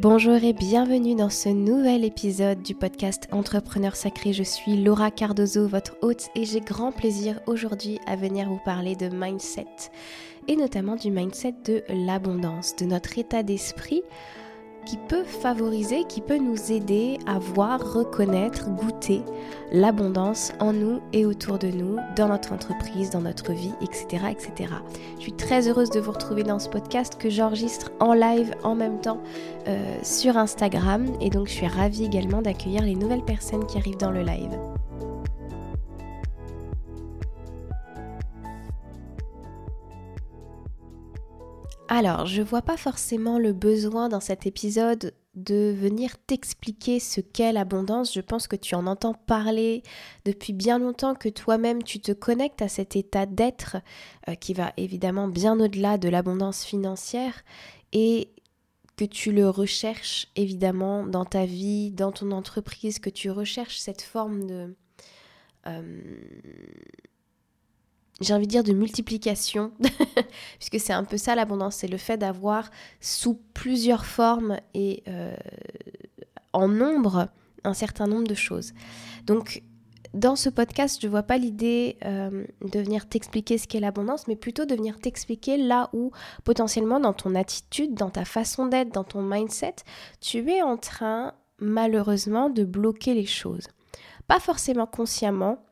Bonjour et bienvenue dans ce nouvel épisode du podcast Entrepreneur Sacré. Je suis Laura Cardozo, votre hôte, et j'ai grand plaisir aujourd'hui à venir vous parler de mindset, et notamment du mindset de l'abondance, de notre état d'esprit qui peut favoriser, qui peut nous aider à voir, reconnaître, goûter l'abondance en nous et autour de nous, dans notre entreprise, dans notre vie, etc., etc. Je suis très heureuse de vous retrouver dans ce podcast que j'enregistre en live en même temps euh, sur Instagram et donc je suis ravie également d'accueillir les nouvelles personnes qui arrivent dans le live. Alors, je vois pas forcément le besoin dans cet épisode de venir t'expliquer ce qu'est l'abondance. Je pense que tu en entends parler depuis bien longtemps, que toi-même tu te connectes à cet état d'être euh, qui va évidemment bien au-delà de l'abondance financière et que tu le recherches évidemment dans ta vie, dans ton entreprise, que tu recherches cette forme de... Euh, j'ai envie de dire de multiplication, puisque c'est un peu ça l'abondance, c'est le fait d'avoir sous plusieurs formes et euh, en nombre un certain nombre de choses. Donc dans ce podcast, je ne vois pas l'idée euh, de venir t'expliquer ce qu'est l'abondance, mais plutôt de venir t'expliquer là où potentiellement dans ton attitude, dans ta façon d'être, dans ton mindset, tu es en train malheureusement de bloquer les choses. Pas forcément consciemment,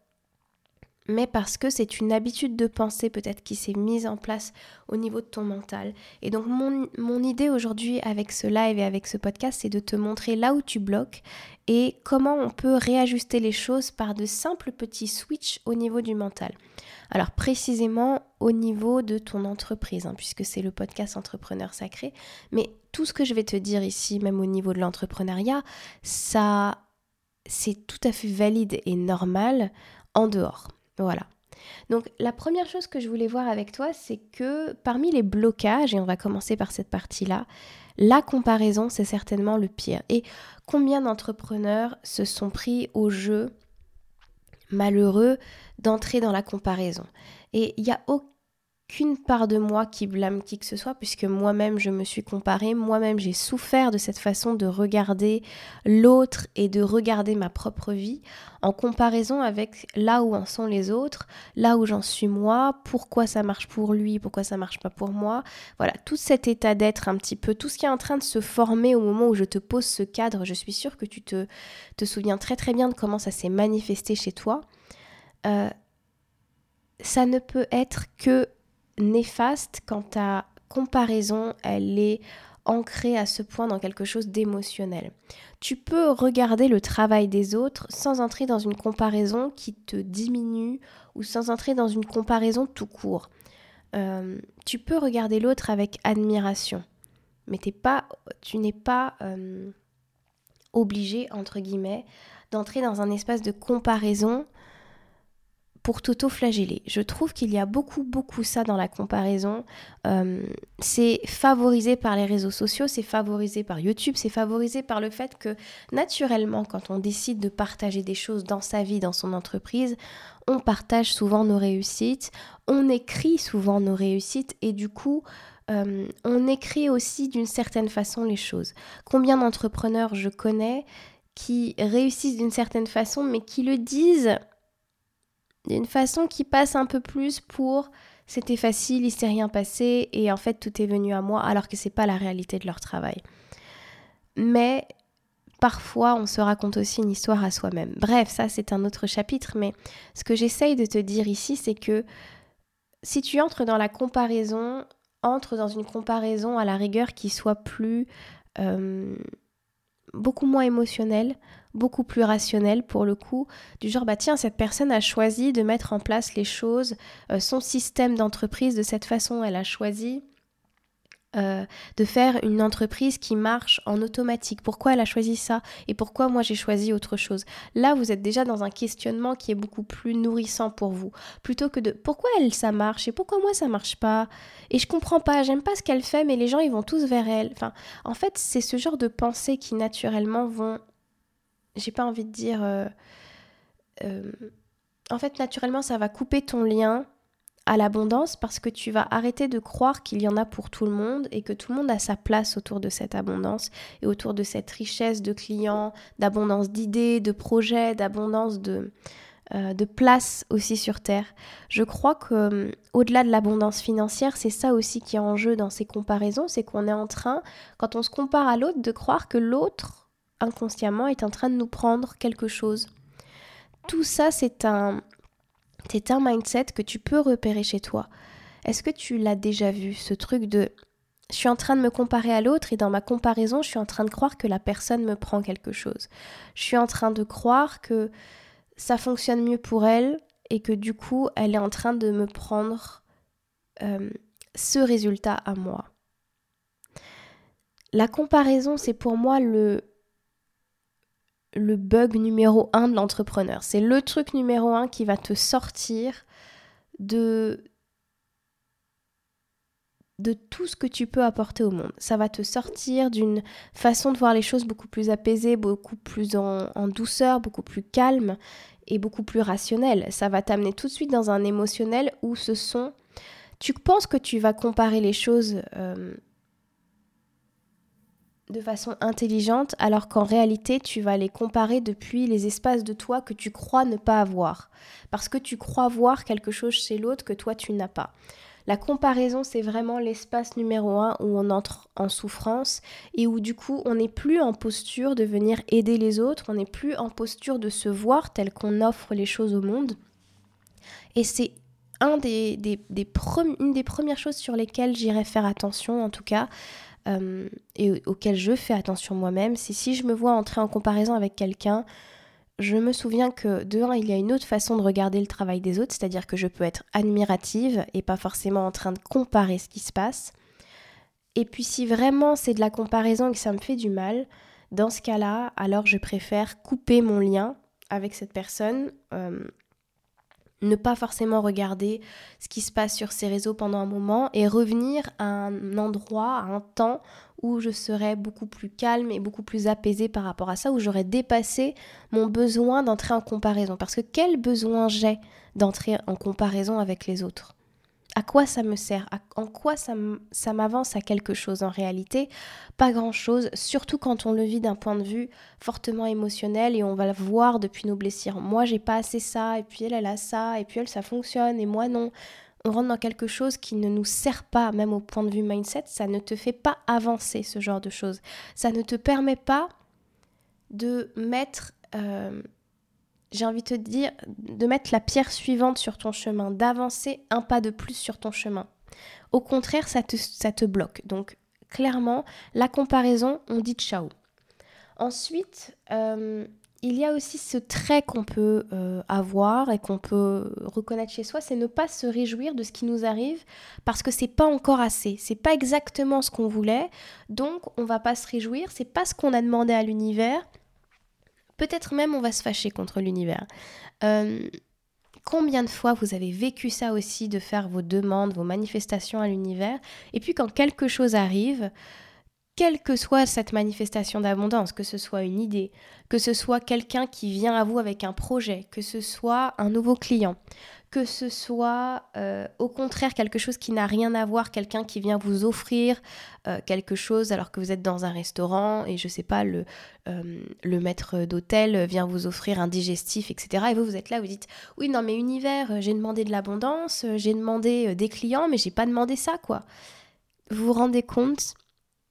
mais parce que c'est une habitude de pensée peut-être qui s'est mise en place au niveau de ton mental. Et donc mon, mon idée aujourd'hui avec ce live et avec ce podcast, c'est de te montrer là où tu bloques et comment on peut réajuster les choses par de simples petits switches au niveau du mental. Alors précisément au niveau de ton entreprise, hein, puisque c'est le podcast Entrepreneur Sacré, mais tout ce que je vais te dire ici, même au niveau de l'entrepreneuriat, ça c'est tout à fait valide et normal en dehors. Voilà. Donc la première chose que je voulais voir avec toi, c'est que parmi les blocages, et on va commencer par cette partie-là, la comparaison, c'est certainement le pire. Et combien d'entrepreneurs se sont pris au jeu malheureux d'entrer dans la comparaison? Et il n'y a aucun qu'une part de moi qui blâme qui que ce soit, puisque moi-même je me suis comparée, moi-même j'ai souffert de cette façon de regarder l'autre et de regarder ma propre vie en comparaison avec là où en sont les autres, là où j'en suis moi, pourquoi ça marche pour lui, pourquoi ça marche pas pour moi. Voilà, tout cet état d'être un petit peu, tout ce qui est en train de se former au moment où je te pose ce cadre, je suis sûre que tu te, te souviens très très bien de comment ça s'est manifesté chez toi. Euh, ça ne peut être que néfaste quand ta comparaison, elle est ancrée à ce point dans quelque chose d'émotionnel. Tu peux regarder le travail des autres sans entrer dans une comparaison qui te diminue ou sans entrer dans une comparaison tout court. Euh, tu peux regarder l'autre avec admiration, mais pas, tu n'es pas euh, obligé, entre guillemets, d'entrer dans un espace de comparaison pour t'auto-flageller. Je trouve qu'il y a beaucoup, beaucoup ça dans la comparaison. Euh, c'est favorisé par les réseaux sociaux, c'est favorisé par YouTube, c'est favorisé par le fait que naturellement, quand on décide de partager des choses dans sa vie, dans son entreprise, on partage souvent nos réussites, on écrit souvent nos réussites et du coup, euh, on écrit aussi d'une certaine façon les choses. Combien d'entrepreneurs je connais qui réussissent d'une certaine façon mais qui le disent d'une façon qui passe un peu plus pour c'était facile, il s'est rien passé et en fait tout est venu à moi alors que c'est pas la réalité de leur travail. Mais parfois on se raconte aussi une histoire à soi-même. Bref, ça c'est un autre chapitre, mais ce que j'essaye de te dire ici, c'est que si tu entres dans la comparaison, entre dans une comparaison à la rigueur qui soit plus euh, beaucoup moins émotionnelle, beaucoup plus rationnel pour le coup, du genre bah tiens cette personne a choisi de mettre en place les choses, euh, son système d'entreprise de cette façon, elle a choisi euh, de faire une entreprise qui marche en automatique. Pourquoi elle a choisi ça et pourquoi moi j'ai choisi autre chose? Là, vous êtes déjà dans un questionnement qui est beaucoup plus nourrissant pour vous, plutôt que de pourquoi elle ça marche et pourquoi moi ça marche pas? Et je comprends pas, j'aime pas ce qu'elle fait, mais les gens ils vont tous vers elle. Enfin, en fait, c'est ce genre de pensées qui naturellement vont j'ai pas envie de dire. Euh, euh, en fait, naturellement, ça va couper ton lien à l'abondance parce que tu vas arrêter de croire qu'il y en a pour tout le monde et que tout le monde a sa place autour de cette abondance et autour de cette richesse de clients, d'abondance d'idées, de projets, d'abondance de, euh, de place aussi sur Terre. Je crois que euh, au-delà de l'abondance financière, c'est ça aussi qui est en jeu dans ces comparaisons, c'est qu'on est en train, quand on se compare à l'autre, de croire que l'autre, inconsciemment, est en train de nous prendre quelque chose. Tout ça, c'est un, c'est un mindset que tu peux repérer chez toi. Est-ce que tu l'as déjà vu, ce truc de je suis en train de me comparer à l'autre et dans ma comparaison, je suis en train de croire que la personne me prend quelque chose. Je suis en train de croire que ça fonctionne mieux pour elle et que du coup, elle est en train de me prendre euh, ce résultat à moi. La comparaison, c'est pour moi le, le bug numéro un de l'entrepreneur. C'est le truc numéro un qui va te sortir de, de tout ce que tu peux apporter au monde. Ça va te sortir d'une façon de voir les choses beaucoup plus apaisée, beaucoup plus en, douceur, beaucoup plus calme et beaucoup plus rationnelle. Ça va t'amener tout de suite dans un émotionnel où ce sont... Tu penses que tu vas comparer les choses euh, de façon intelligente, alors qu'en réalité, tu vas les comparer depuis les espaces de toi que tu crois ne pas avoir, parce que tu crois voir quelque chose chez l'autre que toi tu n'as pas. La comparaison, c'est vraiment l'espace numéro un où on entre en souffrance et où du coup on n'est plus en posture de venir aider les autres, on n'est plus en posture de se voir tel qu'on offre les choses au monde. Et c'est une des premières choses sur lesquelles j'irai faire attention, en tout cas, euh, et auquel je fais attention moi-même, c'est si je me vois entrer en comparaison avec quelqu'un, je me souviens que de un, il y a une autre façon de regarder le travail des autres, c'est-à-dire que je peux être admirative et pas forcément en train de comparer ce qui se passe. Et puis si vraiment c'est de la comparaison et que ça me fait du mal, dans ce cas-là, alors je préfère couper mon lien avec cette personne, euh, ne pas forcément regarder ce qui se passe sur ces réseaux pendant un moment et revenir à un endroit, à un temps où je serais beaucoup plus calme et beaucoup plus apaisée par rapport à ça, où j'aurais dépassé mon besoin d'entrer en comparaison. Parce que quel besoin j'ai d'entrer en comparaison avec les autres? À quoi ça me sert En quoi ça m'avance à quelque chose en réalité? Pas grand-chose, surtout quand on le vit d'un point de vue fortement émotionnel et on va le voir depuis nos blessures. Moi, j'ai pas assez ça, et puis elle, elle a ça, et puis elle, ça fonctionne, et moi, non. On rentre dans quelque chose qui ne nous sert pas, même au point de vue mindset, ça ne te fait pas avancer ce genre de choses. Ça ne te permet pas de mettre... Euh, j'ai envie de te dire, de mettre la pierre suivante sur ton chemin, d'avancer un pas de plus sur ton chemin. Au contraire, ça te, ça te bloque. Donc, clairement, la comparaison, on dit ciao. Ensuite, euh, il y a aussi ce trait qu'on peut euh, avoir et qu'on peut reconnaître chez soi, c'est ne pas se réjouir de ce qui nous arrive parce que c'est pas encore assez, c'est pas exactement ce qu'on voulait, donc on va pas se réjouir, c'est pas ce qu'on a demandé à l'univers, Peut-être même on va se fâcher contre l'univers. Euh, combien de fois vous avez vécu ça aussi, de faire vos demandes, vos manifestations à l'univers, et puis quand quelque chose arrive, quelle que soit cette manifestation d'abondance, que ce soit une idée, que ce soit quelqu'un qui vient à vous avec un projet, que ce soit un nouveau client, que ce soit euh, au contraire quelque chose qui n'a rien à voir, quelqu'un qui vient vous offrir euh, quelque chose alors que vous êtes dans un restaurant et je sais pas, le, euh, le maître d'hôtel vient vous offrir un digestif, etc. Et vous, vous êtes là, vous dites Oui, non, mais univers, j'ai demandé de l'abondance, j'ai demandé des clients, mais j'ai pas demandé ça, quoi. Vous vous rendez compte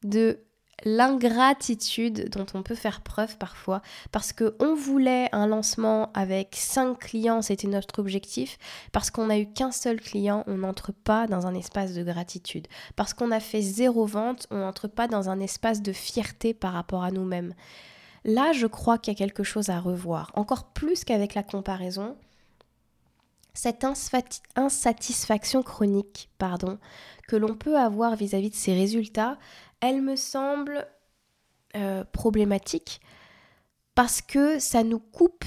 de l'ingratitude dont on peut faire preuve parfois parce que on voulait un lancement avec 5 clients, c'était notre objectif, parce qu'on n'a eu qu'un seul client, on n'entre pas dans un espace de gratitude. Parce qu'on a fait zéro vente, on n'entre pas dans un espace de fierté par rapport à nous-mêmes. Là, je crois qu'il y a quelque chose à revoir, encore plus qu'avec la comparaison. Cette insatisfaction chronique, pardon, que l'on peut avoir vis-à-vis -vis de ces résultats, elle me semble euh, problématique parce que ça nous coupe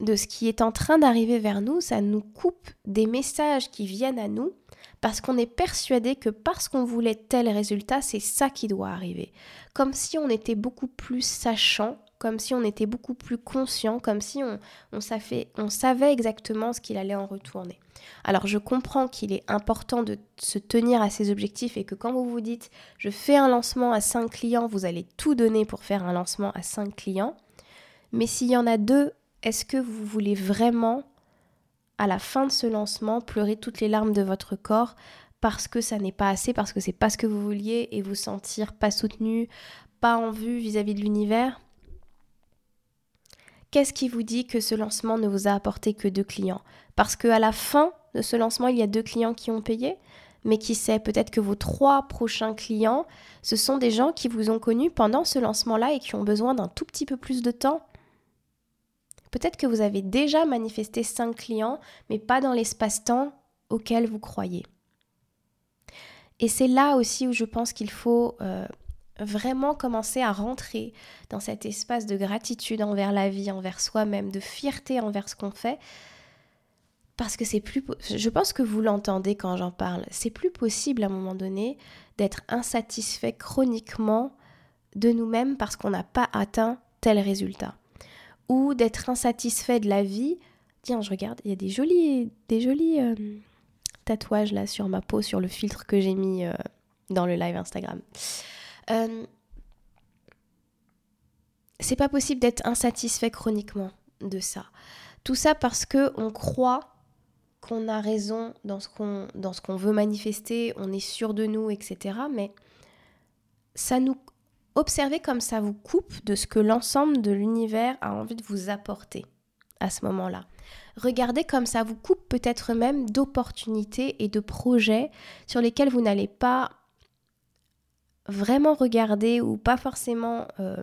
de ce qui est en train d'arriver vers nous, ça nous coupe des messages qui viennent à nous parce qu'on est persuadé que parce qu'on voulait tel résultat, c'est ça qui doit arriver. Comme si on était beaucoup plus sachant comme si on était beaucoup plus conscient, comme si on, savait exactement ce qu'il allait en retourner. Alors je comprends qu'il est important de se tenir à ses objectifs et que quand vous vous dites je fais un lancement à 5 clients, vous allez tout donner pour faire un lancement à 5 clients. Mais s'il y en a deux, est-ce que vous voulez vraiment, à la fin de ce lancement, pleurer toutes les larmes de votre corps parce que ça n'est pas assez, parce que c'est pas ce que vous vouliez et vous sentir pas soutenu, pas en vue vis-à-vis de l'univers? Qu'est-ce qui vous dit que ce lancement ne vous a apporté que deux clients? Parce qu'à la fin de ce lancement, il y a deux clients qui ont payé mais qui sait, peut-être que vos trois prochains clients, ce sont des gens qui vous ont connu pendant ce lancement-là et qui ont besoin d'un tout petit peu plus de temps. Peut-être que vous avez déjà manifesté cinq clients, mais pas dans l'espace-temps auquel vous croyez. Et c'est là aussi où je pense qu'il faut euh, vraiment commencer à rentrer dans cet espace de gratitude envers la vie, envers soi-même, de fierté envers ce qu'on fait. Parce que c'est plus. Je pense que vous l'entendez quand j'en parle. C'est plus possible à un moment donné d'être insatisfait chroniquement de nous-mêmes parce qu'on n'a pas atteint tel résultat. Ou d'être insatisfait de la vie. Tiens, je regarde, il y a des jolis, des jolis euh, tatouages là sur ma peau, sur le filtre que j'ai mis euh, dans le live Instagram. Euh, c'est pas possible d'être insatisfait chroniquement de ça. Tout ça parce que on croit qu'on a raison dans ce qu'on dans ce qu'on veut manifester, on est sûr de nous, etc. Mais ça nous observez comme ça vous coupe de ce que l'ensemble de l'univers a envie de vous apporter à ce moment-là. Regardez comme ça vous coupe peut-être même d'opportunités et de projets sur lesquels vous n'allez pas vraiment regarder ou pas forcément euh,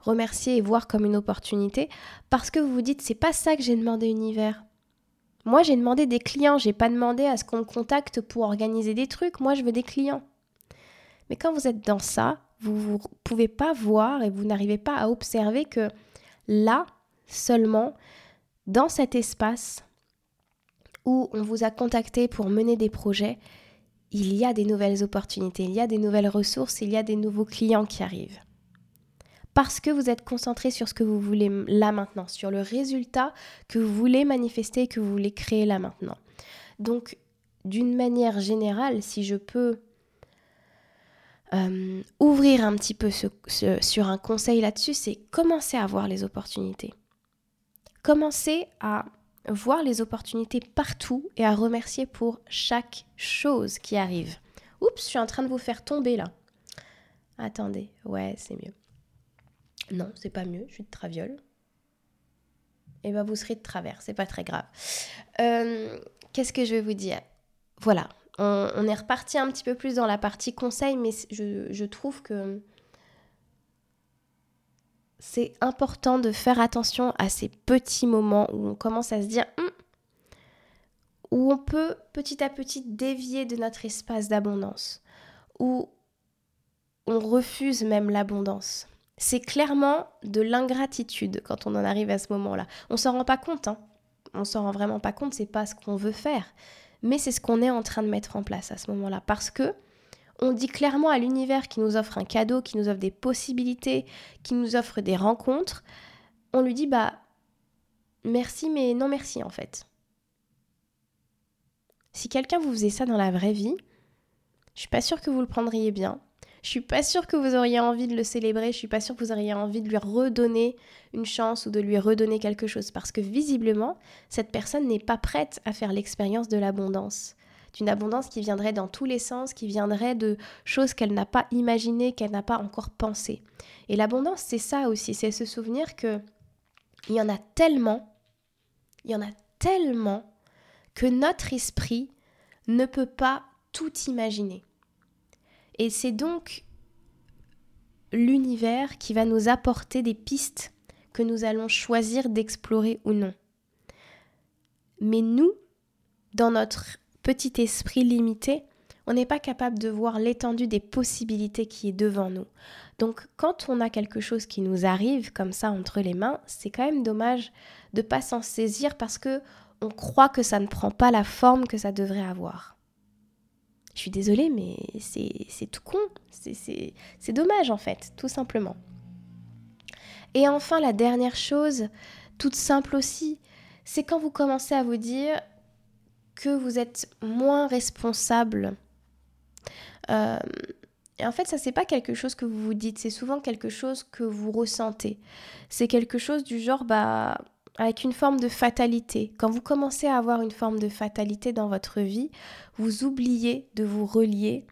remercier et voir comme une opportunité parce que vous vous dites c'est pas ça que j'ai demandé univers. Moi j'ai demandé des clients, j'ai pas demandé à ce qu'on me contacte pour organiser des trucs, moi je veux des clients. Mais quand vous êtes dans ça, vous ne pouvez pas voir et vous n'arrivez pas à observer que là seulement, dans cet espace où on vous a contacté pour mener des projets, il y a des nouvelles opportunités, il y a des nouvelles ressources, il y a des nouveaux clients qui arrivent. Parce que vous êtes concentré sur ce que vous voulez là maintenant, sur le résultat que vous voulez manifester, que vous voulez créer là maintenant. Donc, d'une manière générale, si je peux euh, ouvrir un petit peu sur un conseil là-dessus, c'est commencer à voir les opportunités. Commencer à voir les opportunités partout et à remercier pour chaque chose qui arrive. Oups, je suis en train de vous faire tomber là. Attendez, ouais, c'est mieux. Non, c'est pas mieux, je suis de traviole. Eh ben vous serez de travers, c'est pas très grave. Euh, qu'est-ce que je vais vous dire? Voilà, on, est reparti un petit peu plus dans la partie conseil, mais je trouve que c'est important de faire attention à ces petits moments où on commence à se dire hum, où on peut petit à petit dévier de notre espace d'abondance, où on refuse même l'abondance. C'est clairement de l'ingratitude quand on en arrive à ce moment-là. On s'en rend pas compte, hein. On s'en rend vraiment pas compte, c'est pas ce qu'on veut faire, mais c'est ce qu'on est en train de mettre en place à ce moment-là parce que on dit clairement à l'univers qui nous offre un cadeau, qui nous offre des possibilités, qui nous offre des rencontres, on lui dit bah merci mais non merci en fait. Si quelqu'un vous faisait ça dans la vraie vie, je suis pas sûre que vous le prendriez bien. Je suis pas sûre que vous auriez envie de le célébrer, je suis pas sûre que vous auriez envie de lui redonner une chance ou de lui redonner quelque chose parce que visiblement, cette personne n'est pas prête à faire l'expérience de l'abondance d'une abondance qui viendrait dans tous les sens, qui viendrait de choses qu'elle n'a pas imaginées, qu'elle n'a pas encore pensées. Et l'abondance, c'est ça aussi, c'est se souvenir que il y en a tellement, il y en a tellement que notre esprit ne peut pas tout imaginer. Et c'est donc l'univers qui va nous apporter des pistes que nous allons choisir d'explorer ou non. Mais nous, dans notre petit esprit limité, on n'est pas capable de voir l'étendue des possibilités qui est devant nous. Donc quand on a quelque chose qui nous arrive comme ça entre les mains, c'est quand même dommage de pas s'en saisir parce que on croit que ça ne prend pas la forme que ça devrait avoir. Je suis désolée, mais c'est tout con. C'est dommage en fait, tout simplement. Et enfin, la dernière chose, toute simple aussi, c'est quand vous commencez à vous dire que vous êtes moins responsable. Euh, et en fait, ça, c'est pas quelque chose que vous vous dites, c'est souvent quelque chose que vous ressentez. C'est quelque chose du genre, bah, avec une forme de fatalité. Quand vous commencez à avoir une forme de fatalité dans votre vie, vous oubliez de vous relier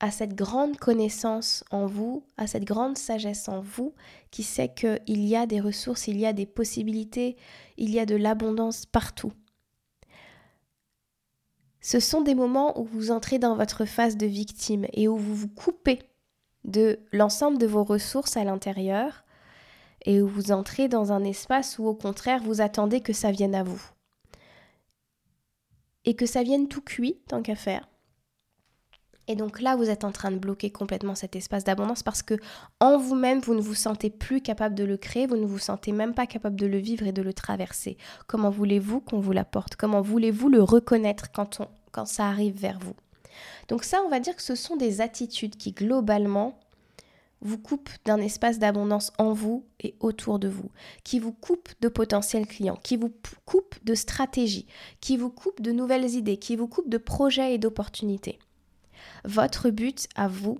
à cette grande connaissance en vous, à cette grande sagesse en vous, qui sait qu'il y a des ressources, il y a des possibilités, il y a de l'abondance partout. Ce sont des moments où vous entrez dans votre phase de victime et où vous vous coupez de l'ensemble de vos ressources à l'intérieur et où vous entrez dans un espace où au contraire vous attendez que ça vienne à vous. Et que ça vienne tout cuit tant qu'à faire. Et donc là, vous êtes en train de bloquer complètement cet espace d'abondance parce que en vous-même, vous ne vous sentez plus capable de le créer, vous ne vous sentez même pas capable de le vivre et de le traverser. Comment voulez-vous qu'on vous l'apporte? Comment voulez-vous le reconnaître quand, ça arrive vers vous? Donc ça, on va dire que ce sont des attitudes qui globalement vous coupent d'un espace d'abondance en vous et autour de vous, qui vous coupent de potentiels clients, qui vous coupent de stratégies, qui vous coupent de nouvelles idées, qui vous coupent de projets et d'opportunités. Votre but à vous,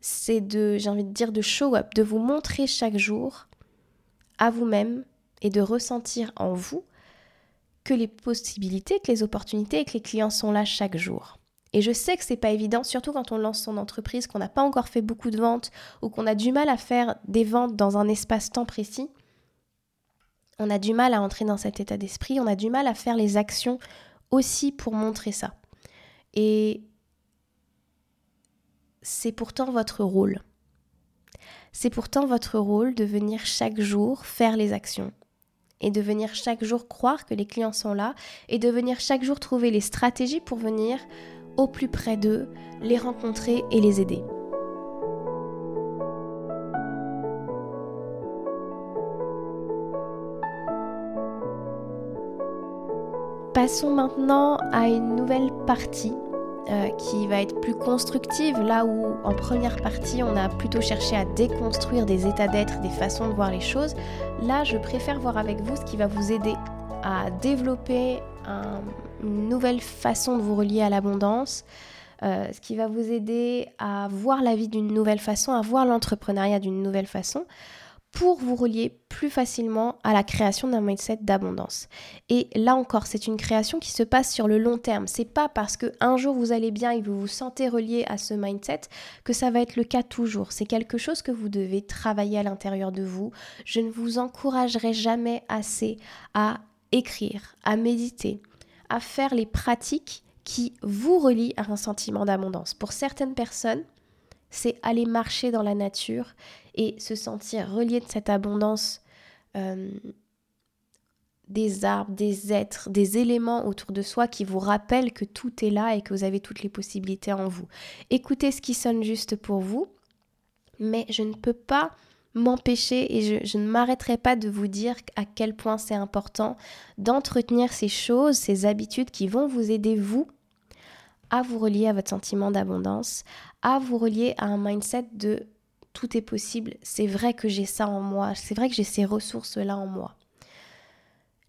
c'est de, j'ai envie de dire, de show up, de vous montrer chaque jour à vous-même et de ressentir en vous que les possibilités, que les opportunités et que les clients sont là chaque jour. Et je sais que c'est pas évident, surtout quand on lance son entreprise, qu'on n'a pas encore fait beaucoup de ventes ou qu'on a du mal à faire des ventes dans un espace-temps précis. On a du mal à entrer dans cet état d'esprit, on a du mal à faire les actions aussi pour montrer ça. Et c'est pourtant votre rôle. C'est pourtant votre rôle de venir chaque jour faire les actions et de venir chaque jour croire que les clients sont là et de venir chaque jour trouver les stratégies pour venir au plus près d'eux, les rencontrer et les aider. Passons maintenant à une nouvelle partie euh, qui va être plus constructive, là où en première partie on a plutôt cherché à déconstruire des états d'être, des façons de voir les choses. Là, je préfère voir avec vous ce qui va vous aider à développer une nouvelle façon de vous relier à l'abondance, euh, ce qui va vous aider à voir la vie d'une nouvelle façon, à voir l'entrepreneuriat d'une nouvelle façon, pour vous relier plus facilement à la création d'un mindset d'abondance. Et là encore, c'est une création qui se passe sur le long terme. C'est pas parce que un jour vous allez bien et vous vous sentez relié à ce mindset que ça va être le cas toujours. C'est quelque chose que vous devez travailler à l'intérieur de vous. Je ne vous encouragerai jamais assez à écrire, à méditer, à faire les pratiques qui vous relient à un sentiment d'abondance. Pour certaines personnes, c'est aller marcher dans la nature et se sentir relié de cette abondance euh, des arbres, des êtres, des éléments autour de soi qui vous rappellent que tout est là et que vous avez toutes les possibilités en vous. Écoutez ce qui sonne juste pour vous, mais je ne peux pas m'empêcher et je, je, ne m'arrêterai pas de vous dire à quel point c'est important d'entretenir ces choses, ces habitudes qui vont vous aider, vous, à vous relier à votre sentiment d'abondance, à vous relier à un mindset de tout est possible, c'est vrai que j'ai ça en moi, c'est vrai que j'ai ces ressources-là en moi.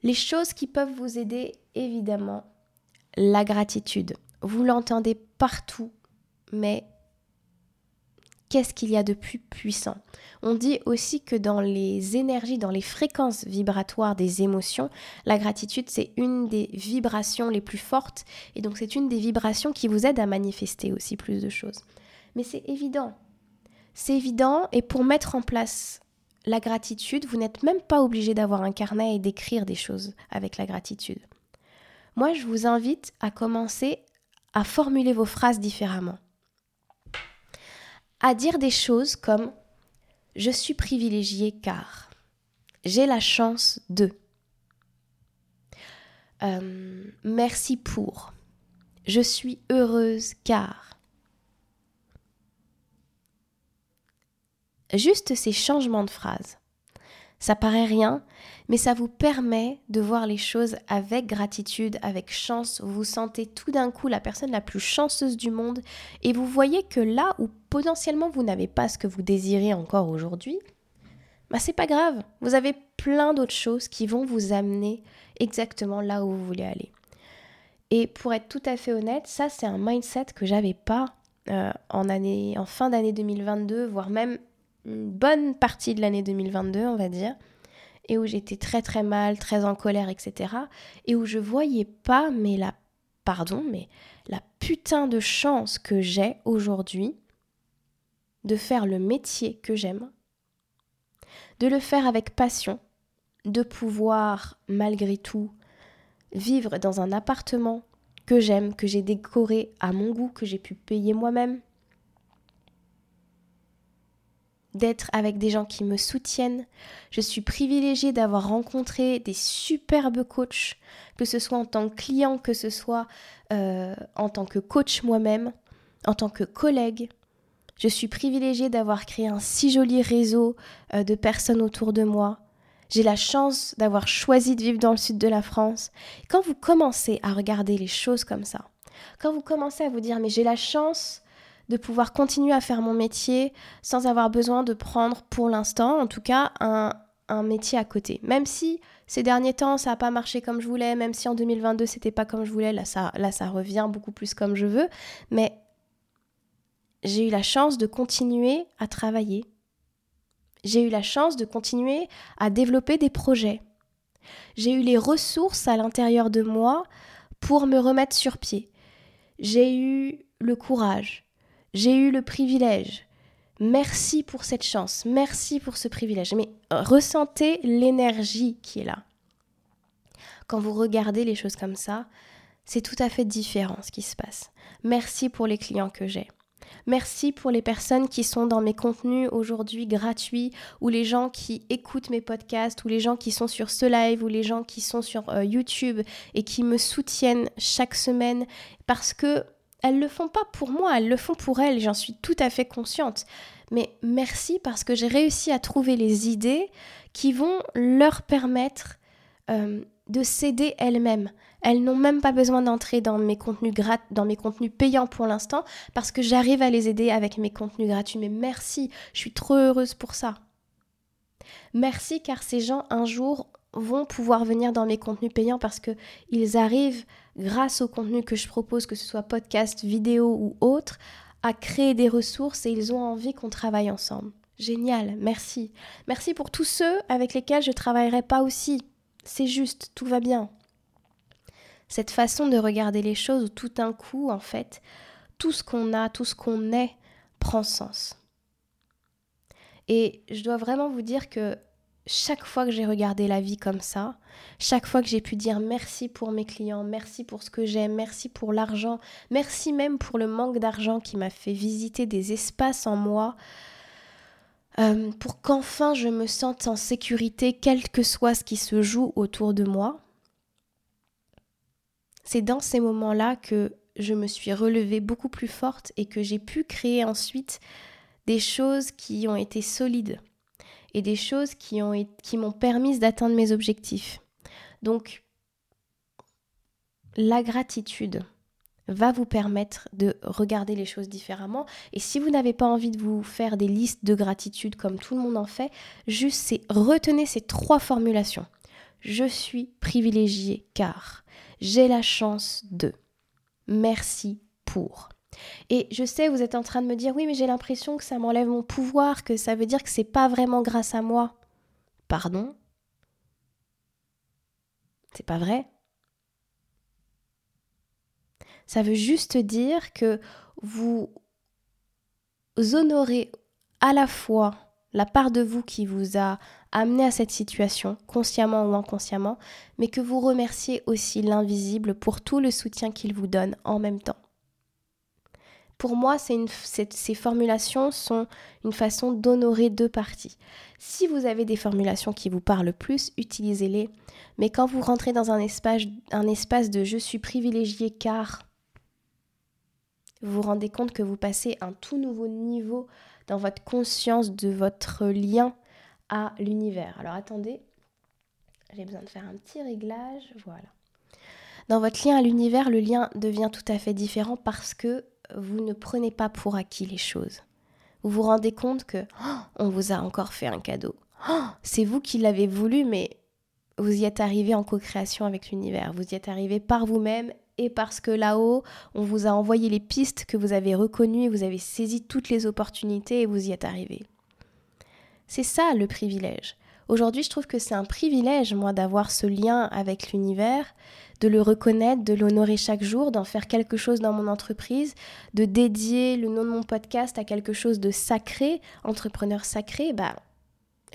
Les choses qui peuvent vous aider, évidemment, la gratitude. Vous l'entendez partout, mais qu'est-ce qu'il y a de plus puissant On dit aussi que dans les énergies, dans les fréquences vibratoires des émotions, la gratitude, c'est une des vibrations les plus fortes, et donc c'est une des vibrations qui vous aide à manifester aussi plus de choses. Mais c'est évident. C'est évident, et pour mettre en place la gratitude, vous n'êtes même pas obligé d'avoir un carnet et d'écrire des choses avec la gratitude. Moi, je vous invite à commencer à formuler vos phrases différemment à dire des choses comme je suis privilégiée car j'ai la chance de. Euh, merci pour. Je suis heureuse car. Juste ces changements de phrases. Ça paraît rien, mais ça vous permet de voir les choses avec gratitude, avec chance. Vous vous sentez tout d'un coup la personne la plus chanceuse du monde et vous voyez que là où potentiellement vous n'avez pas ce que vous désirez encore aujourd'hui, bah c'est pas grave. Vous avez plein d'autres choses qui vont vous amener exactement là où vous voulez aller. Et pour être tout à fait honnête, ça c'est un mindset que j'avais pas euh, en, en fin d'année 2022, voire même une bonne partie de l'année 2022, on va dire, et où j'étais très très mal, très en colère, etc. Et où je voyais pas, mais la, pardon, mais la putain de chance que j'ai aujourd'hui de faire le métier que j'aime, de le faire avec passion, de pouvoir malgré tout vivre dans un appartement que j'aime, que j'ai décoré à mon goût, que j'ai pu payer moi-même, d'être avec des gens qui me soutiennent. Je suis privilégiée d'avoir rencontré des superbes coachs, que ce soit en tant que client, que ce soit euh, en tant que coach moi-même, en tant que collègue. Je suis privilégiée d'avoir créé un si joli réseau euh, de personnes autour de moi. J'ai la chance d'avoir choisi de vivre dans le sud de la France. Quand vous commencez à regarder les choses comme ça, quand vous commencez à vous dire mais j'ai la chance de pouvoir continuer à faire mon métier sans avoir besoin de prendre pour l'instant, en tout cas, un, métier à côté. Même si ces derniers temps, ça n'a pas marché comme je voulais, même si en 2022, c'était pas comme je voulais, là là, ça revient beaucoup plus comme je veux. Mais j'ai eu la chance de continuer à travailler, j'ai eu la chance de continuer à développer des projets. J'ai eu les ressources à l'intérieur de moi pour me remettre sur pied. J'ai eu le courage. J'ai eu le privilège. Merci pour cette chance. Merci pour ce privilège. Mais ressentez l'énergie qui est là. Quand vous regardez les choses comme ça, c'est tout à fait différent ce qui se passe. Merci pour les clients que j'ai. Merci pour les personnes qui sont dans mes contenus aujourd'hui gratuits, ou les gens qui écoutent mes podcasts, ou les gens qui sont sur ce live, ou les gens qui sont sur euh, YouTube et qui me soutiennent chaque semaine parce que elles le font pas pour moi, elles le font pour elles, j'en suis tout à fait consciente. Mais merci parce que j'ai réussi à trouver les idées qui vont leur permettre euh, de s'aider elles-mêmes. Elles n'ont même pas besoin d'entrer dans mes contenus dans mes contenus payants pour l'instant parce que j'arrive à les aider avec mes contenus gratuits. Mais merci, je suis trop heureuse pour ça. Merci car ces gens un jour vont pouvoir venir dans mes contenus payants parce que ils arrivent grâce au contenu que je propose que ce soit podcast, vidéo ou autre à créer des ressources et ils ont envie qu'on travaille ensemble. Génial, merci. Merci pour tous ceux avec lesquels je travaillerai pas aussi. C'est juste, tout va bien cette façon de regarder les choses tout d'un coup, en fait, tout ce qu'on a, tout ce qu'on est, prend sens. Et je dois vraiment vous dire que chaque fois que j'ai regardé la vie comme ça, chaque fois que j'ai pu dire merci pour mes clients, merci pour ce que j'aime, merci pour l'argent, merci même pour le manque d'argent qui m'a fait visiter des espaces en moi, euh, pour qu'enfin je me sente en sécurité, quel que soit ce qui se joue autour de moi, c'est dans ces moments-là que je me suis relevée beaucoup plus forte et que j'ai pu créer ensuite des choses qui ont été solides et des choses qui m'ont qui permis d'atteindre mes objectifs. Donc, la gratitude va vous permettre de regarder les choses différemment. Et si vous n'avez pas envie de vous faire des listes de gratitude comme tout le monde en fait, juste retenez ces trois formulations. Je suis privilégié car j'ai la chance de. Merci pour. Et je sais, vous êtes en train de me dire, oui, mais j'ai l'impression que ça m'enlève mon pouvoir, que ça veut dire que c'est pas vraiment grâce à moi. Pardon? C'est pas vrai? Ça veut juste dire que vous honorez à la fois la part de vous qui vous a amené à cette situation, consciemment ou inconsciemment, mais que vous remerciez aussi l'invisible pour tout le soutien qu'il vous donne en même temps. Pour moi, ces formulations sont une façon d'honorer deux parties. Si vous avez des formulations qui vous parlent plus, utilisez-les. Mais quand vous rentrez dans un espace, un espace de je suis privilégié car, vous vous rendez compte que vous passez un tout nouveau niveau dans votre conscience de votre lien à l'univers. Alors attendez, j'ai besoin de faire un petit réglage. Voilà. Dans votre lien à l'univers, le lien devient tout à fait différent parce que vous ne prenez pas pour acquis les choses. Vous vous rendez compte que oh, on vous a encore fait un cadeau. oh, c'est vous qui l'avez voulu, mais vous y êtes arrivé en co-création avec l'univers. Vous y êtes arrivé par vous-même et parce que là-haut, on vous a envoyé les pistes que vous avez reconnues vous avez saisi toutes les opportunités et vous y êtes arrivé. C'est ça le privilège. Aujourd'hui, je trouve que c'est un privilège, moi, d'avoir ce lien avec l'univers, de le reconnaître, de l'honorer chaque jour, d'en faire quelque chose dans mon entreprise, de dédier le nom de mon podcast à quelque chose de sacré, entrepreneur sacré, bah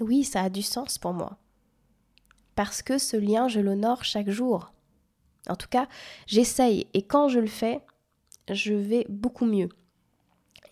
oui, ça a du sens pour moi. Parce que ce lien, je l'honore chaque jour. En tout cas, j'essaye et quand je le fais, je vais beaucoup mieux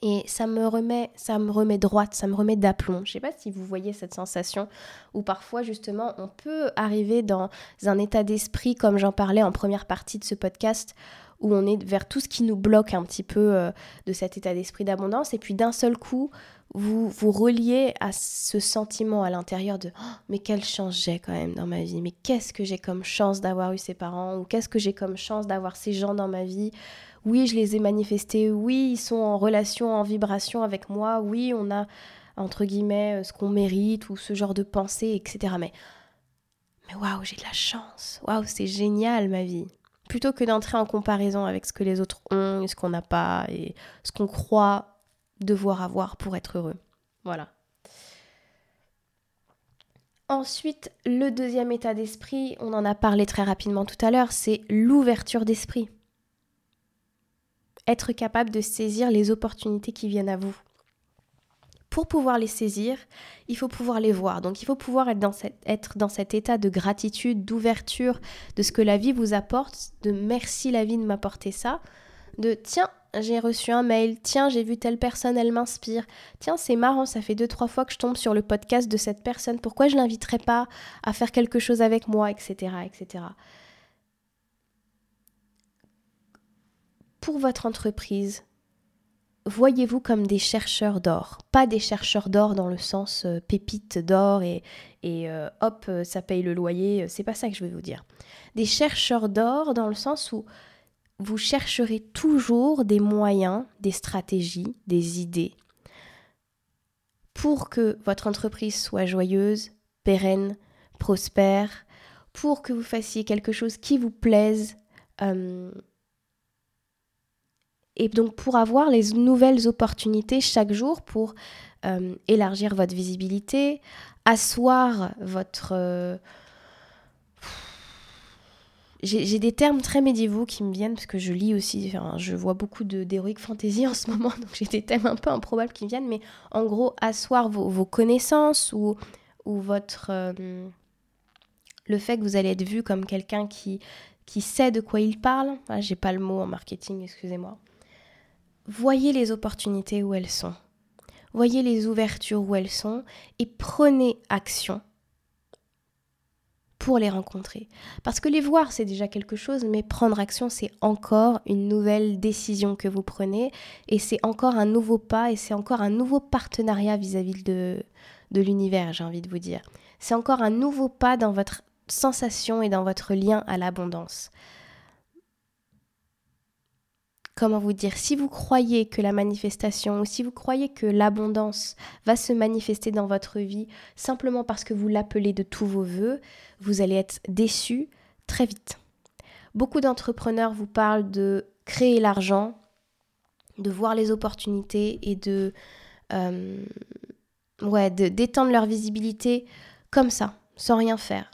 et ça me remet ça me remet droite, ça me remet d'aplomb. Je sais pas si vous voyez cette sensation où parfois justement on peut arriver dans un état d'esprit comme j'en parlais en première partie de ce podcast où on est vers tout ce qui nous bloque un petit peu euh, de cet état d'esprit d'abondance. Et puis d'un seul coup vous vous reliez à ce sentiment à l'intérieur de oh, mais quelle chance j'ai quand même dans ma vie. Mais qu'est-ce que j'ai comme chance d'avoir eu ces parents? Ou qu'est-ce que j'ai comme chance d'avoir ces gens dans ma vie? Oui, je les ai manifestés, oui, ils sont en relation, en vibration avec moi, oui, on a, entre guillemets, euh, ce qu'on mérite ou ce genre de pensée, etc. Mais, mais waouh, j'ai de la chance, waouh, c'est génial ma vie. Plutôt que d'entrer en comparaison avec ce que les autres ont et ce qu'on n'a pas et ce qu'on croit devoir avoir pour être heureux. Voilà. Ensuite, le deuxième état d'esprit, on en a parlé très rapidement tout à l'heure, c'est l'ouverture d'esprit être capable de saisir les opportunités qui viennent à vous. Pour pouvoir les saisir, il faut pouvoir les voir. Donc il faut pouvoir être dans, être dans cet état de gratitude, d'ouverture de ce que la vie vous apporte, de merci la vie de m'apporter ça, de tiens, j'ai reçu un mail, tiens, j'ai vu telle personne, elle m'inspire, tiens, c'est marrant, ça fait deux, trois fois que je tombe sur le podcast de cette personne, pourquoi je l'inviterais pas à faire quelque chose avec moi, etc. etc. pour votre entreprise, voyez-vous comme des chercheurs d'or? Pas des chercheurs d'or dans le sens euh, pépite d'or et, euh, hop, euh, ça paye le loyer. C'est pas ça que je veux vous dire. Des chercheurs d'or dans le sens où vous chercherez toujours des moyens, des stratégies, des idées pour que votre entreprise soit joyeuse, pérenne, prospère, pour que vous fassiez quelque chose qui vous plaise, et donc pour avoir les nouvelles opportunités chaque jour pour euh, élargir votre visibilité, asseoir votre... Euh, j'ai des termes très médiévaux qui me viennent parce que je lis aussi, je vois beaucoup d'héroïque fantasy en ce moment, donc j'ai des thèmes un peu improbables qui me viennent, mais en gros, asseoir vos, connaissances ou, ou votre... Euh, le fait que vous allez être vu comme quelqu'un qui, qui sait de quoi il parle. Ah, j'ai pas le mot en marketing, excusez-moi voyez les opportunités où elles sont. Voyez les ouvertures où elles sont et prenez action pour les rencontrer. Parce que les voir, c'est déjà quelque chose, mais prendre action, c'est encore une nouvelle décision que vous prenez et c'est encore un nouveau pas et c'est encore un nouveau partenariat vis-à-vis de, l'univers, j'ai envie de vous dire. C'est encore un nouveau pas dans votre sensation et dans votre lien à l'abondance comment vous dire, si vous croyez que la manifestation ou si vous croyez que l'abondance va se manifester dans votre vie simplement parce que vous l'appelez de tous vos voeux, vous allez être déçu très vite. Beaucoup d'entrepreneurs vous parlent de créer l'argent, de voir les opportunités et de euh, d'étendre leur visibilité comme ça, sans rien faire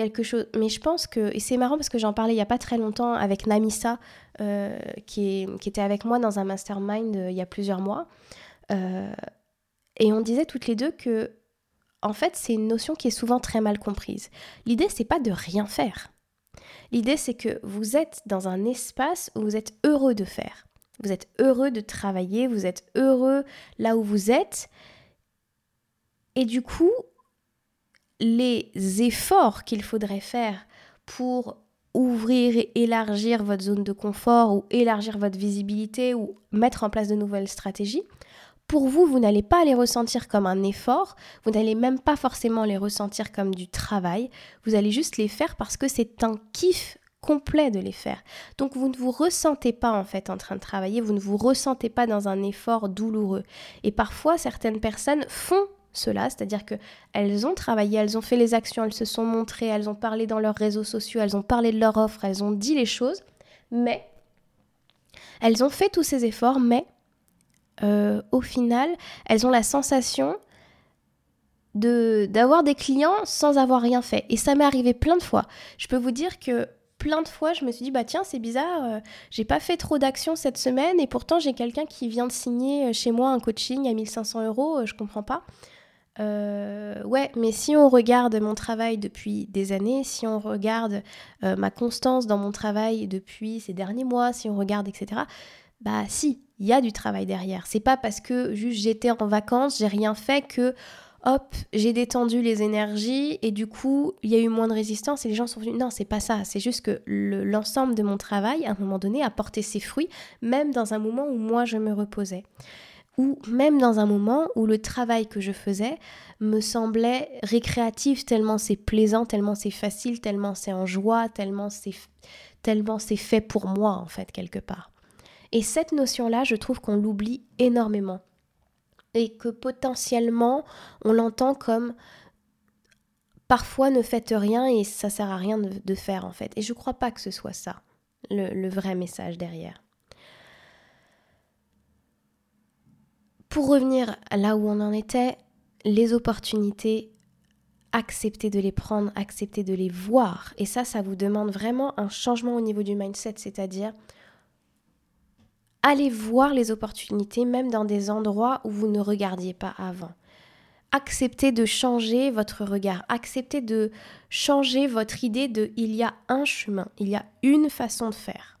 quelque chose. Mais je pense que, et c'est marrant parce que j'en parlais il n'y a pas très longtemps avec Namissa, euh, qui, était avec moi dans un mastermind euh, il y a plusieurs mois. Euh, et on disait toutes les deux que, en fait, c'est une notion qui est souvent très mal comprise. L'idée, c'est pas de rien faire. L'idée, c'est que vous êtes dans un espace où vous êtes heureux de faire. Vous êtes heureux de travailler, vous êtes heureux là où vous êtes. Et du coup, les efforts qu'il faudrait faire pour ouvrir et élargir votre zone de confort ou élargir votre visibilité ou mettre en place de nouvelles stratégies, pour vous, vous n'allez pas les ressentir comme un effort, vous n'allez même pas forcément les ressentir comme du travail, vous allez juste les faire parce que c'est un kiff complet de les faire. Donc vous ne vous ressentez pas en fait en train de travailler, vous ne vous ressentez pas dans un effort douloureux. Et parfois certaines personnes font cela, c'est-à-dire que elles ont travaillé, elles ont fait les actions, elles se sont montrées, elles ont parlé dans leurs réseaux sociaux, elles ont parlé de leur offre, elles ont dit les choses, mais elles ont fait tous ces efforts, mais euh, au final, elles ont la sensation de d'avoir des clients sans avoir rien fait. Et ça m'est arrivé plein de fois. Je peux vous dire que plein de fois, je me suis dit, bah tiens, c'est bizarre, euh, j'ai pas fait trop d'actions cette semaine et pourtant j'ai quelqu'un qui vient de signer euh, chez moi un coaching à 1500 euros, euh, je comprends pas. Ouais, mais si on regarde mon travail depuis des années, si on regarde ma constance dans mon travail depuis ces derniers mois, si on regarde, etc., bah si, il y a du travail derrière. C'est pas parce que juste j'étais en vacances, j'ai rien fait que hop, j'ai détendu les énergies et du coup, il y a eu moins de résistance et les gens sont venus. Non, c'est pas ça. C'est juste que l'ensemble de mon travail, à un moment donné, a porté ses fruits, même dans un moment où moi je me reposais. Ou même dans un moment où le travail que je faisais me semblait récréatif, tellement c'est plaisant, tellement c'est facile, tellement c'est en joie, tellement c'est tellement c'est fait pour moi en fait quelque part. Et cette notion-là, je trouve qu'on l'oublie énormément et que potentiellement on l'entend comme parfois ne faites rien et ça sert à rien de, faire en fait. Et je crois pas que ce soit ça le, vrai message derrière. Pour revenir là où on en était, les opportunités, accepter de les prendre, accepter de les voir. Et ça, ça vous demande vraiment un changement au niveau du mindset, c'est-à-dire Allez voir les opportunités même dans des endroits où vous ne regardiez pas avant. Acceptez de changer votre regard, acceptez de changer votre idée de il y a un chemin, il y a une façon de faire.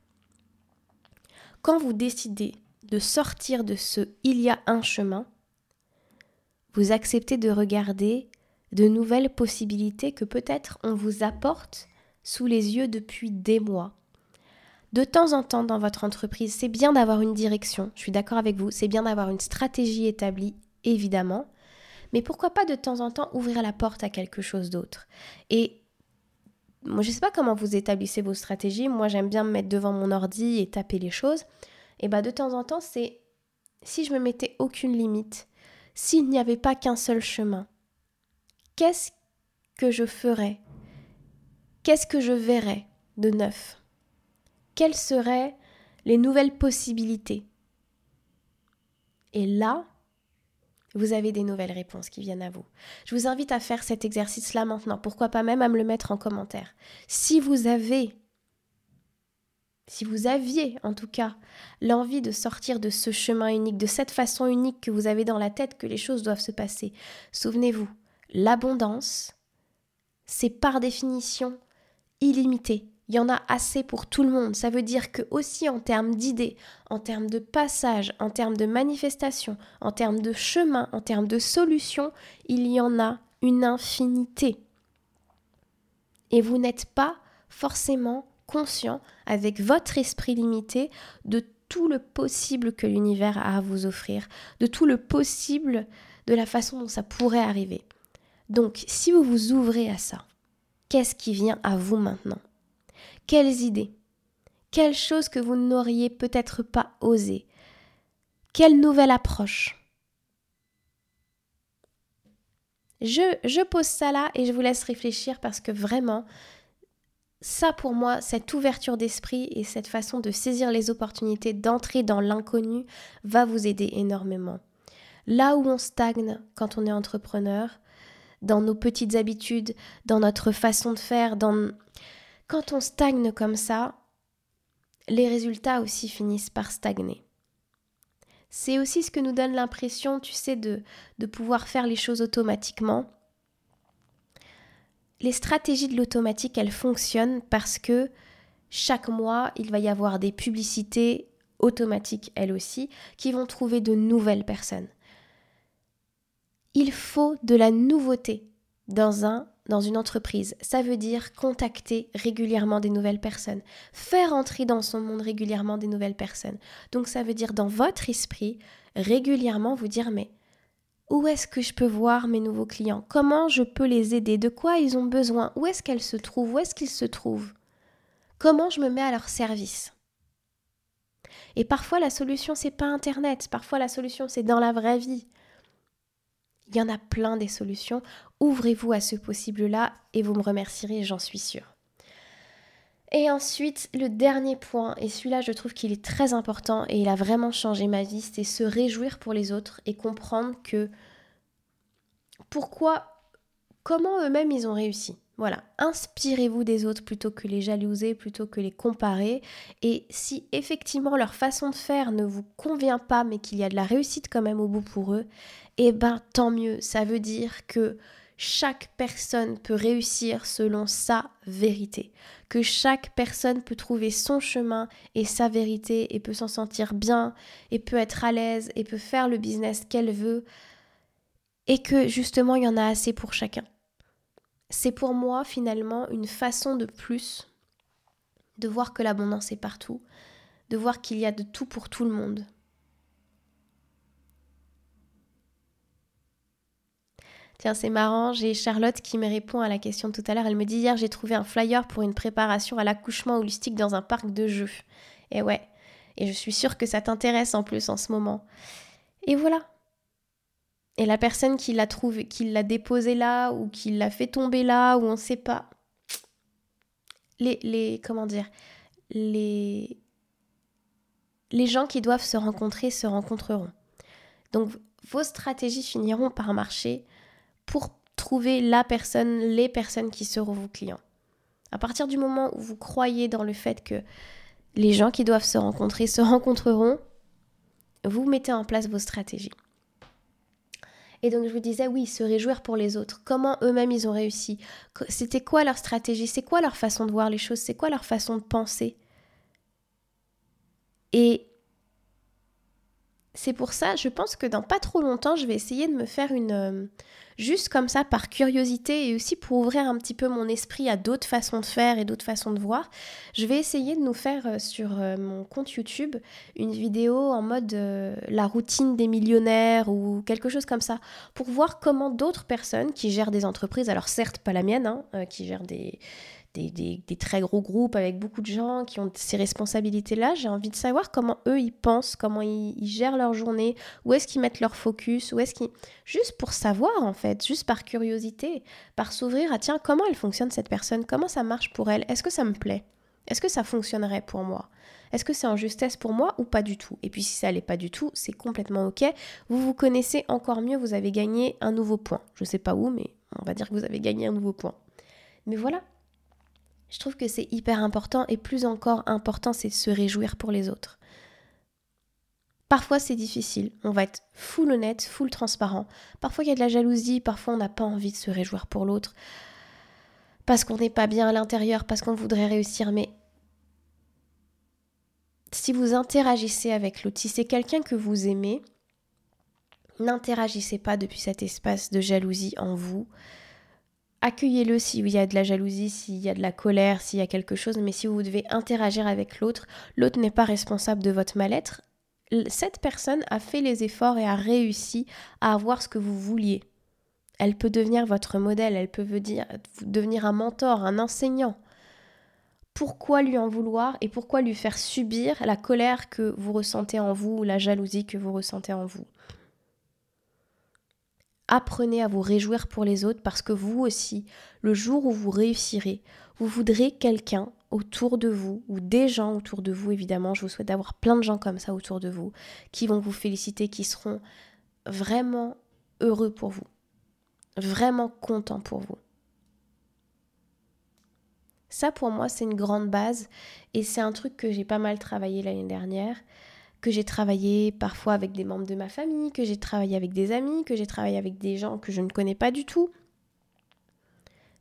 Quand vous décidez de sortir de ce il y a un chemin, vous acceptez de regarder de nouvelles possibilités que peut-être on vous apporte sous les yeux depuis des mois, de temps en temps dans votre entreprise, c'est bien d'avoir une direction, je suis d'accord avec vous, c'est bien d'avoir une stratégie établie, évidemment, mais pourquoi pas de temps en temps ouvrir la porte à quelque chose d'autre? Et moi, je ne sais pas comment vous établissez vos stratégies, moi j'aime bien me mettre devant mon ordi et taper les choses, et bah de temps en temps, c'est si je me mettais aucune limite, s'il n'y avait pas qu'un seul chemin, qu'est-ce que je ferais? Qu'est-ce que je verrais de neuf? Quelles seraient les nouvelles possibilités? Et là, vous avez des nouvelles réponses qui viennent à vous. Je vous invite à faire cet exercice-là maintenant. Pourquoi pas même à me le mettre en commentaire. Si vous avez, si vous aviez en tout cas l'envie de sortir de ce chemin unique, de cette façon unique que vous avez dans la tête que les choses doivent se passer, souvenez-vous, l'abondance, c'est par définition illimité il y en a assez pour tout le monde. Ça veut dire que aussi en termes d'idées, en termes de passage, en termes de manifestation, en termes de chemin, en termes de solutions, il y en a une infinité. Et vous n'êtes pas forcément conscient avec votre esprit limité de tout le possible que l'univers a à vous offrir, de tout le possible de la façon dont ça pourrait arriver. Donc, si vous vous ouvrez à ça, qu'est-ce qui vient à vous maintenant? Quelles idées? Quelles choses que vous n'auriez peut-être pas osé Quelle nouvelle approche? Je, je pose ça là et je vous laisse réfléchir parce que vraiment, ça pour moi, cette ouverture d'esprit et cette façon de saisir les opportunités, d'entrer dans l'inconnu, va vous aider énormément. Là où on stagne quand on est entrepreneur, dans nos petites habitudes, dans notre façon de faire, dans quand on stagne comme ça, les résultats aussi finissent par stagner. C'est aussi ce que nous donne l'impression, tu sais, de, de pouvoir faire les choses automatiquement. Les stratégies de l'automatique, elles fonctionnent parce que chaque mois, il va y avoir des publicités automatiques, elles aussi, qui vont trouver de nouvelles personnes. Il faut de la nouveauté dans un dans une entreprise, ça veut dire contacter régulièrement des nouvelles personnes, faire entrer dans son monde régulièrement des nouvelles personnes. Donc ça veut dire dans votre esprit, régulièrement vous dire mais où est-ce que je peux voir mes nouveaux clients? Comment je peux les aider? De quoi ils ont besoin? Où est-ce qu'elles se trouvent? Où est-ce qu'ils se trouvent? Comment je me mets à leur service? Et parfois la solution c'est pas internet, parfois la solution c'est dans la vraie vie. Il y en a plein des solutions. Ouvrez-vous à ce possible-là et vous me remercierez, j'en suis sûre. Et ensuite, le dernier point, et celui-là je trouve qu'il est très important et il a vraiment changé ma vie, c'est se réjouir pour les autres et comprendre que pourquoi, comment eux-mêmes ils ont réussi. Voilà, inspirez-vous des autres plutôt que les jalouser, plutôt que les comparer. Et si effectivement leur façon de faire ne vous convient pas, mais qu'il y a de la réussite quand même au bout pour eux, eh ben tant mieux. Ça veut dire que chaque personne peut réussir selon sa vérité, que chaque personne peut trouver son chemin et sa vérité et peut s'en sentir bien et peut être à l'aise et peut faire le business qu'elle veut. Et que justement il y en a assez pour chacun. C'est pour moi finalement une façon de plus de voir que l'abondance est partout, de voir qu'il y a de tout pour tout le monde. Tiens, c'est marrant, j'ai Charlotte qui me répond à la question tout à l'heure. Elle me dit hier, j'ai trouvé un flyer pour une préparation à l'accouchement holistique dans un parc de jeux. Et ouais, et je suis sûre que ça t'intéresse en plus en ce moment. Et voilà, et la personne qui l'a trouvé, qui l'a déposé là ou qui l'a fait tomber là ou on ne sait pas. Les comment dire les les gens qui doivent se rencontrer se rencontreront. Donc vos stratégies finiront par marcher pour trouver la personne, les personnes qui seront vos clients. À partir du moment où vous croyez dans le fait que les gens qui doivent se rencontrer se rencontreront, vous mettez en place vos stratégies. Et donc je vous disais, oui, se réjouir pour les autres. Comment eux-mêmes ils ont réussi? C'était quoi leur stratégie? C'est quoi leur façon de voir les choses? C'est quoi leur façon de penser? Et c'est pour ça, je pense que dans pas trop longtemps, je vais essayer de me faire une... Euh, juste comme ça, par curiosité et aussi pour ouvrir un petit peu mon esprit à d'autres façons de faire et d'autres façons de voir, je vais essayer de nous faire euh, sur euh, mon compte YouTube une vidéo en mode la routine des millionnaires ou quelque chose comme ça, pour voir comment d'autres personnes qui gèrent des entreprises, alors certes pas la mienne, hein, qui gèrent des des, très gros groupes avec beaucoup de gens qui ont ces responsabilités-là. J'ai envie de savoir comment eux, ils pensent, comment ils, gèrent leur journée, où est-ce qu'ils mettent leur focus, où est-ce qu'ils... Juste pour savoir, en fait, juste par curiosité, par s'ouvrir à, tiens, comment elle fonctionne cette personne, comment ça marche pour elle, est-ce que ça me plaît? Est-ce que ça fonctionnerait pour moi? Est-ce que c'est en justesse pour moi ou pas du tout? Et puis si ça l'est pas du tout, c'est complètement ok. Vous vous connaissez encore mieux, vous avez gagné un nouveau point. Je sais pas où, mais on va dire que vous avez gagné un nouveau point. Mais voilà, je trouve que c'est hyper important et plus encore important, c'est de se réjouir pour les autres. Parfois c'est difficile, on va être full honnête, full transparent. Parfois il y a de la jalousie, parfois on n'a pas envie de se réjouir pour l'autre. Parce qu'on n'est pas bien à l'intérieur, parce qu'on voudrait réussir, mais si vous interagissez avec l'autre, si c'est quelqu'un que vous aimez, n'interagissez pas depuis cet espace de jalousie en vous accueillez-le s'il y a de la jalousie, s'il y a de la colère, s'il y a quelque chose, mais si vous devez interagir avec l'autre, l'autre n'est pas responsable de votre mal-être. Cette personne a fait les efforts et a réussi à avoir ce que vous vouliez. Elle peut devenir votre modèle, elle peut devenir un mentor, un enseignant. Pourquoi lui en vouloir et pourquoi lui faire subir la colère que vous ressentez en vous ou la jalousie que vous ressentez en vous? Apprenez à vous réjouir pour les autres parce que vous aussi, le jour où vous réussirez, vous voudrez quelqu'un autour de vous, ou des gens autour de vous, évidemment, je vous souhaite d'avoir plein de gens comme ça autour de vous, qui vont vous féliciter, qui seront vraiment heureux pour vous, vraiment contents pour vous. Ça, pour moi, c'est une grande base et c'est un truc que j'ai pas mal travaillé l'année dernière que j'ai travaillé parfois avec des membres de ma famille, que j'ai travaillé avec des amis, que j'ai travaillé avec des gens que je ne connais pas du tout.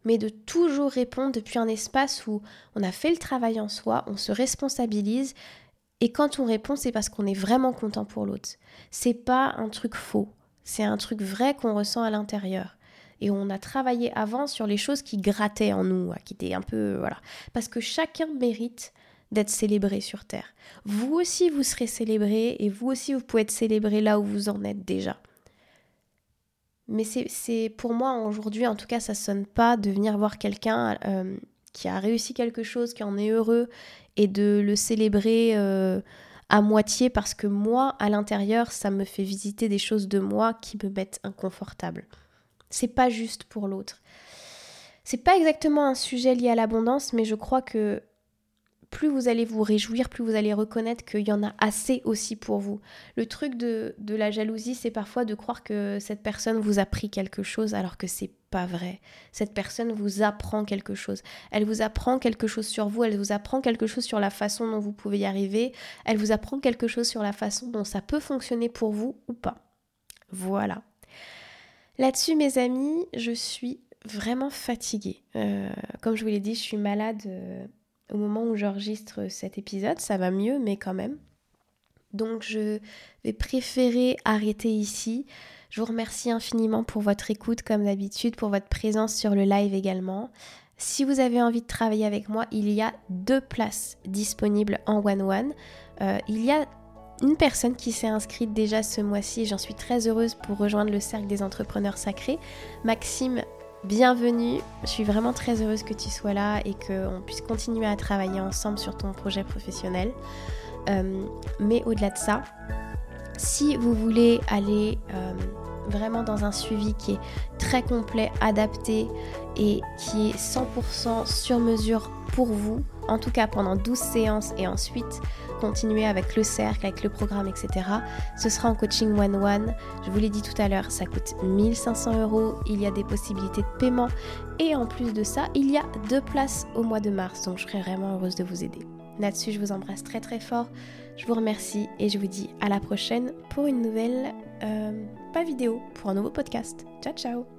Mais de toujours répondre depuis un espace où on a fait le travail en soi, on se responsabilise et quand on répond, c'est parce qu'on est vraiment content pour l'autre. C'est pas un truc faux, c'est un truc vrai qu'on ressent à l'intérieur. Et on a travaillé avant sur les choses qui grattaient en nous, qui étaient un peu voilà, parce que chacun mérite d'être célébré sur Terre. Vous aussi, vous serez célébré et vous aussi, vous pouvez être célébré là où vous en êtes déjà. Mais c'est pour moi aujourd'hui, en tout cas, ça sonne pas de venir voir quelqu'un euh, qui a réussi quelque chose, qui en est heureux, et de le célébrer euh, à moitié parce que moi, à l'intérieur, ça me fait visiter des choses de moi qui me mettent inconfortable. C'est pas juste pour l'autre. C'est pas exactement un sujet lié à l'abondance, mais je crois que plus vous allez vous réjouir, plus vous allez reconnaître qu'il y en a assez aussi pour vous. Le truc de, la jalousie, c'est parfois de croire que cette personne vous a pris quelque chose alors que c'est pas vrai. Cette personne vous apprend quelque chose. Elle vous apprend quelque chose sur vous, elle vous apprend quelque chose sur la façon dont vous pouvez y arriver, elle vous apprend quelque chose sur la façon dont ça peut fonctionner pour vous ou pas. Voilà. Là-dessus, mes amis, je suis vraiment fatiguée. Euh, comme je vous l'ai dit, je suis malade. Euh, au moment où j'enregistre cet épisode. Ça va mieux, mais quand même. Donc je vais préférer arrêter ici. Je vous remercie infiniment pour votre écoute comme d'habitude, pour votre présence sur le live également. Si vous avez envie de travailler avec moi, il y a deux places disponibles en one-one. Euh, il y a une personne qui s'est inscrite déjà ce mois-ci, j'en suis très heureuse pour rejoindre le cercle des entrepreneurs sacrés. Maxime bienvenue. Je suis vraiment très heureuse que tu sois là et qu'on puisse continuer à travailler ensemble sur ton projet professionnel. Euh, mais au-delà de ça, si vous voulez aller euh, vraiment dans un suivi qui est très complet, adapté et qui est 100% sur mesure pour vous, en tout cas pendant 12 séances et ensuite continuer avec le cercle, avec le programme, etc. Ce sera en coaching one-one. Je vous l'ai dit tout à l'heure, ça coûte 1500 euros. Il y a des possibilités de paiement. Et en plus de ça, il y a deux places au mois de mars. Donc je serai vraiment heureuse de vous aider. Là-dessus, je vous embrasse très très fort. Je vous remercie et je vous dis à la prochaine pour une nouvelle, euh, pas vidéo, pour un nouveau podcast. Ciao ciao